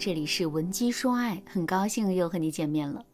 这里是文姬说爱，很高兴又和你见面了。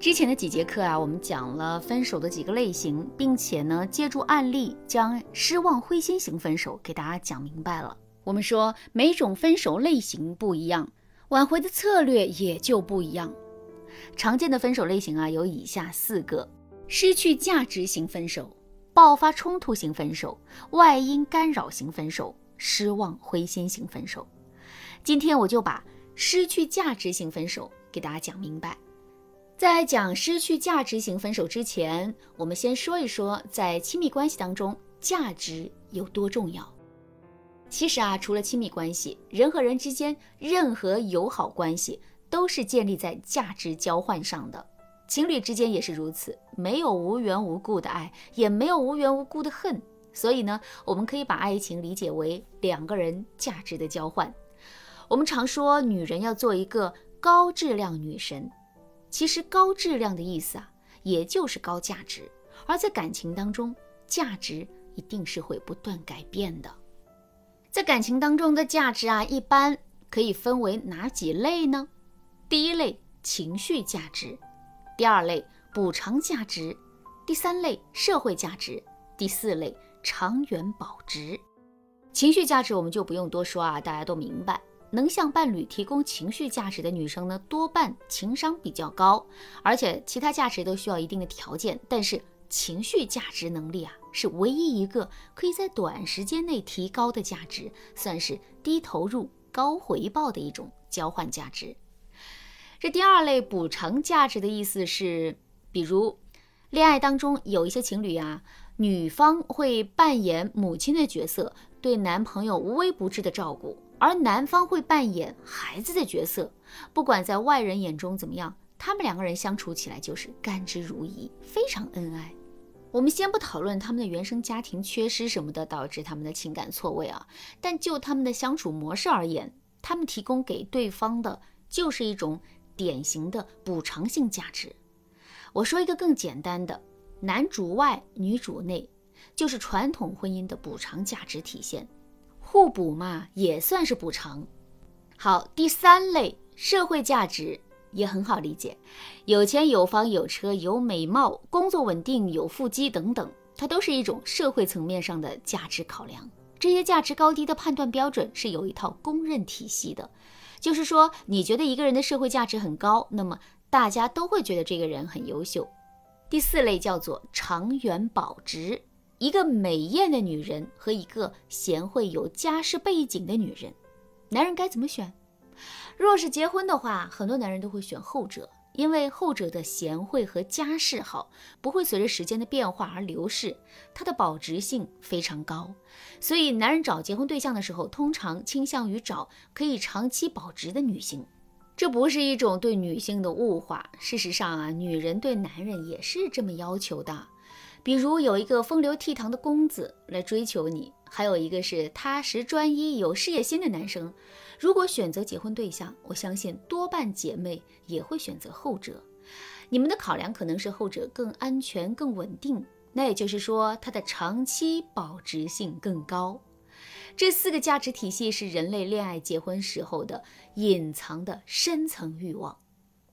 之前的几节课啊，我们讲了分手的几个类型，并且呢，借助案例将失望灰心型分手给大家讲明白了。我们说每种分手类型不一样，挽回的策略也就不一样。常见的分手类型啊，有以下四个：失去价值型分手、爆发冲突型分手、外因干扰型分手、失望灰心型分手。今天我就把失去价值型分手给大家讲明白。在讲失去价值型分手之前，我们先说一说，在亲密关系当中，价值有多重要。其实啊，除了亲密关系，人和人之间任何友好关系都是建立在价值交换上的。情侣之间也是如此，没有无缘无故的爱，也没有无缘无故的恨。所以呢，我们可以把爱情理解为两个人价值的交换。我们常说，女人要做一个高质量女神。其实高质量的意思啊，也就是高价值。而在感情当中，价值一定是会不断改变的。在感情当中的价值啊，一般可以分为哪几类呢？第一类情绪价值，第二类补偿价值，第三类社会价值，第四类长远保值。情绪价值我们就不用多说啊，大家都明白。能向伴侣提供情绪价值的女生呢，多半情商比较高，而且其他价值都需要一定的条件。但是情绪价值能力啊，是唯一一个可以在短时间内提高的价值，算是低投入高回报的一种交换价值。这第二类补偿价值的意思是，比如恋爱当中有一些情侣啊，女方会扮演母亲的角色，对男朋友无微不至的照顾。而男方会扮演孩子的角色，不管在外人眼中怎么样，他们两个人相处起来就是甘之如饴，非常恩爱。我们先不讨论他们的原生家庭缺失什么的导致他们的情感错位啊，但就他们的相处模式而言，他们提供给对方的就是一种典型的补偿性价值。我说一个更简单的，男主外女主内，就是传统婚姻的补偿价值体现。互补嘛，也算是补偿。好，第三类社会价值也很好理解，有钱有房有车有美貌，工作稳定有腹肌等等，它都是一种社会层面上的价值考量。这些价值高低的判断标准是有一套公认体系的，就是说，你觉得一个人的社会价值很高，那么大家都会觉得这个人很优秀。第四类叫做长远保值。一个美艳的女人和一个贤惠有家世背景的女人，男人该怎么选？若是结婚的话，很多男人都会选后者，因为后者的贤惠和家世好，不会随着时间的变化而流逝，它的保值性非常高。所以，男人找结婚对象的时候，通常倾向于找可以长期保值的女性。这不是一种对女性的物化，事实上啊，女人对男人也是这么要求的。比如有一个风流倜傥的公子来追求你，还有一个是踏实专一、有事业心的男生。如果选择结婚对象，我相信多半姐妹也会选择后者。你们的考量可能是后者更安全、更稳定，那也就是说它的长期保值性更高。这四个价值体系是人类恋爱结婚时候的隐藏的深层欲望。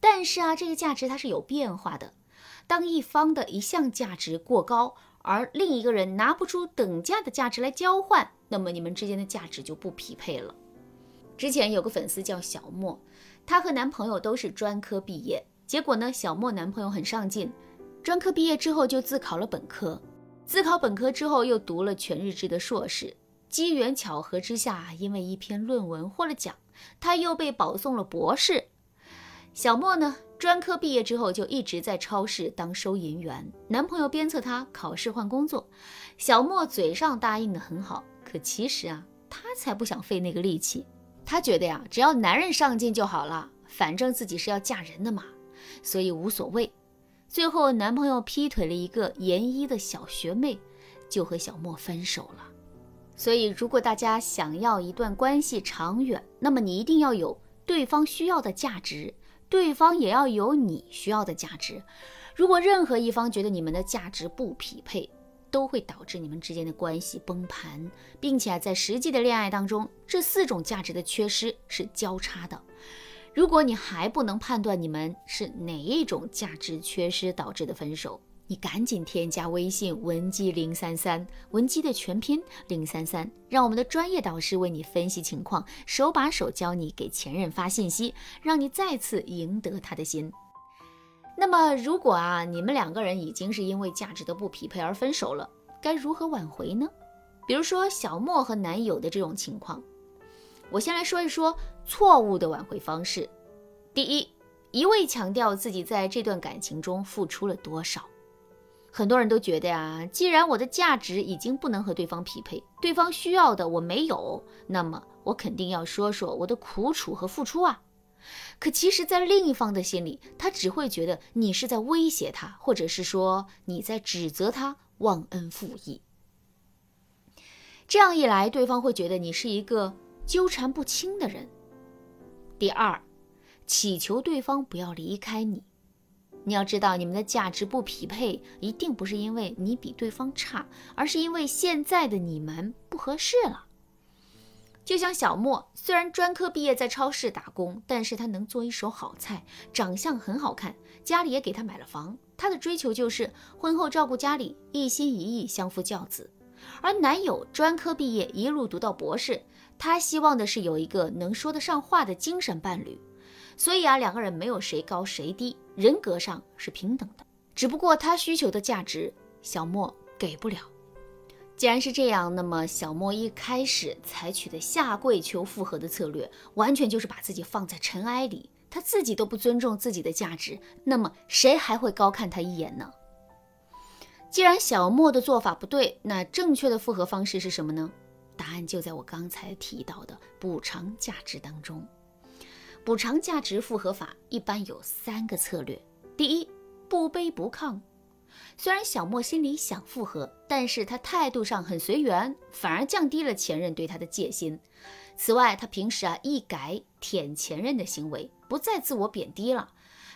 但是啊，这个价值它是有变化的。当一方的一项价值过高，而另一个人拿不出等价的价值来交换，那么你们之间的价值就不匹配了。之前有个粉丝叫小莫，她和男朋友都是专科毕业，结果呢，小莫男朋友很上进，专科毕业之后就自考了本科，自考本科之后又读了全日制的硕士，机缘巧合之下，因为一篇论文获了奖，他又被保送了博士。小莫呢？专科毕业之后就一直在超市当收银员，男朋友鞭策她考试换工作，小莫嘴上答应的很好，可其实啊，她才不想费那个力气，她觉得呀，只要男人上进就好了，反正自己是要嫁人的嘛，所以无所谓。最后男朋友劈腿了一个研一的小学妹，就和小莫分手了。所以如果大家想要一段关系长远，那么你一定要有对方需要的价值。对方也要有你需要的价值。如果任何一方觉得你们的价值不匹配，都会导致你们之间的关系崩盘，并且在实际的恋爱当中，这四种价值的缺失是交叉的。如果你还不能判断你们是哪一种价值缺失导致的分手，你赶紧添加微信文姬零三三，文姬的全拼零三三，让我们的专业导师为你分析情况，手把手教你给前任发信息，让你再次赢得他的心。那么，如果啊，你们两个人已经是因为价值的不匹配而分手了，该如何挽回呢？比如说小莫和男友的这种情况。我先来说一说错误的挽回方式。第一，一味强调自己在这段感情中付出了多少。很多人都觉得呀，既然我的价值已经不能和对方匹配，对方需要的我没有，那么我肯定要说说我的苦楚和付出啊。可其实，在另一方的心里，他只会觉得你是在威胁他，或者是说你在指责他忘恩负义。这样一来，对方会觉得你是一个。纠缠不清的人。第二，祈求对方不要离开你。你要知道，你们的价值不匹配，一定不是因为你比对方差，而是因为现在的你们不合适了。就像小莫，虽然专科毕业在超市打工，但是他能做一手好菜，长相很好看，家里也给他买了房。他的追求就是婚后照顾家里，一心一意相夫教子。而男友专科毕业，一路读到博士。他希望的是有一个能说得上话的精神伴侣，所以啊，两个人没有谁高谁低，人格上是平等的。只不过他需求的价值，小莫给不了。既然是这样，那么小莫一开始采取的下跪求复合的策略，完全就是把自己放在尘埃里。他自己都不尊重自己的价值，那么谁还会高看他一眼呢？既然小莫的做法不对，那正确的复合方式是什么呢？答案就在我刚才提到的补偿价值当中。补偿价值复合法一般有三个策略：第一，不卑不亢。虽然小莫心里想复合，但是他态度上很随缘，反而降低了前任对他的戒心。此外，他平时啊一改舔前任的行为，不再自我贬低了，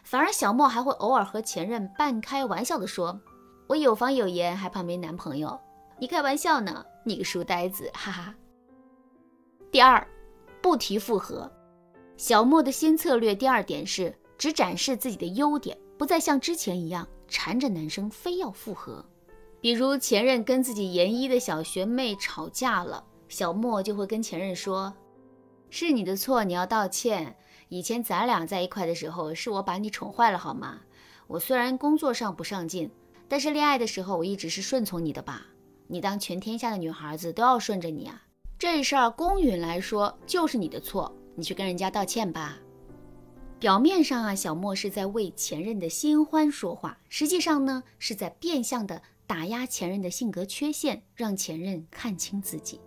反而小莫还会偶尔和前任半开玩笑的说：“我有房有颜，还怕没男朋友？你开玩笑呢。”你个书呆子，哈哈。第二，不提复合。小莫的新策略第二点是只展示自己的优点，不再像之前一样缠着男生非要复合。比如前任跟自己研一的小学妹吵架了，小莫就会跟前任说：“是你的错，你要道歉。以前咱俩在一块的时候，是我把你宠坏了，好吗？我虽然工作上不上进，但是恋爱的时候我一直是顺从你的吧。”你当全天下的女孩子都要顺着你啊？这事儿公允来说就是你的错，你去跟人家道歉吧。表面上啊，小莫是在为前任的新欢说话，实际上呢是在变相的打压前任的性格缺陷，让前任看清自己。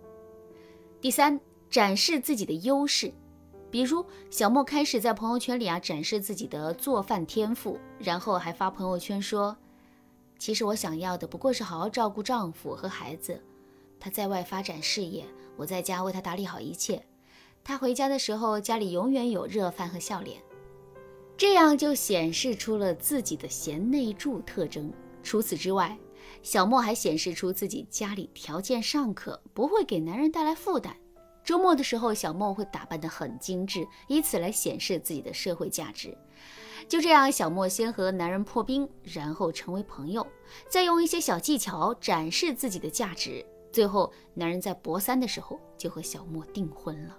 第三，展示自己的优势，比如小莫开始在朋友圈里啊展示自己的做饭天赋，然后还发朋友圈说。其实我想要的不过是好好照顾丈夫和孩子，他在外发展事业，我在家为他打理好一切。他回家的时候，家里永远有热饭和笑脸，这样就显示出了自己的贤内助特征。除此之外，小莫还显示出自己家里条件尚可，不会给男人带来负担。周末的时候，小莫会打扮得很精致，以此来显示自己的社会价值。就这样，小莫先和男人破冰，然后成为朋友，再用一些小技巧展示自己的价值，最后男人在博三的时候就和小莫订婚了。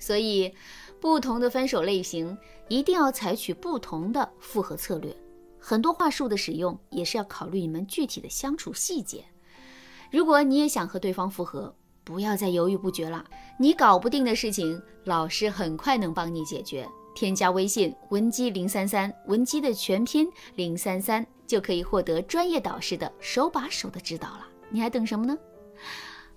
所以，不同的分手类型一定要采取不同的复合策略，很多话术的使用也是要考虑你们具体的相处细节。如果你也想和对方复合，不要再犹豫不决了，你搞不定的事情，老师很快能帮你解决。添加微信文姬零三三，文姬的全拼零三三，就可以获得专业导师的手把手的指导了。你还等什么呢？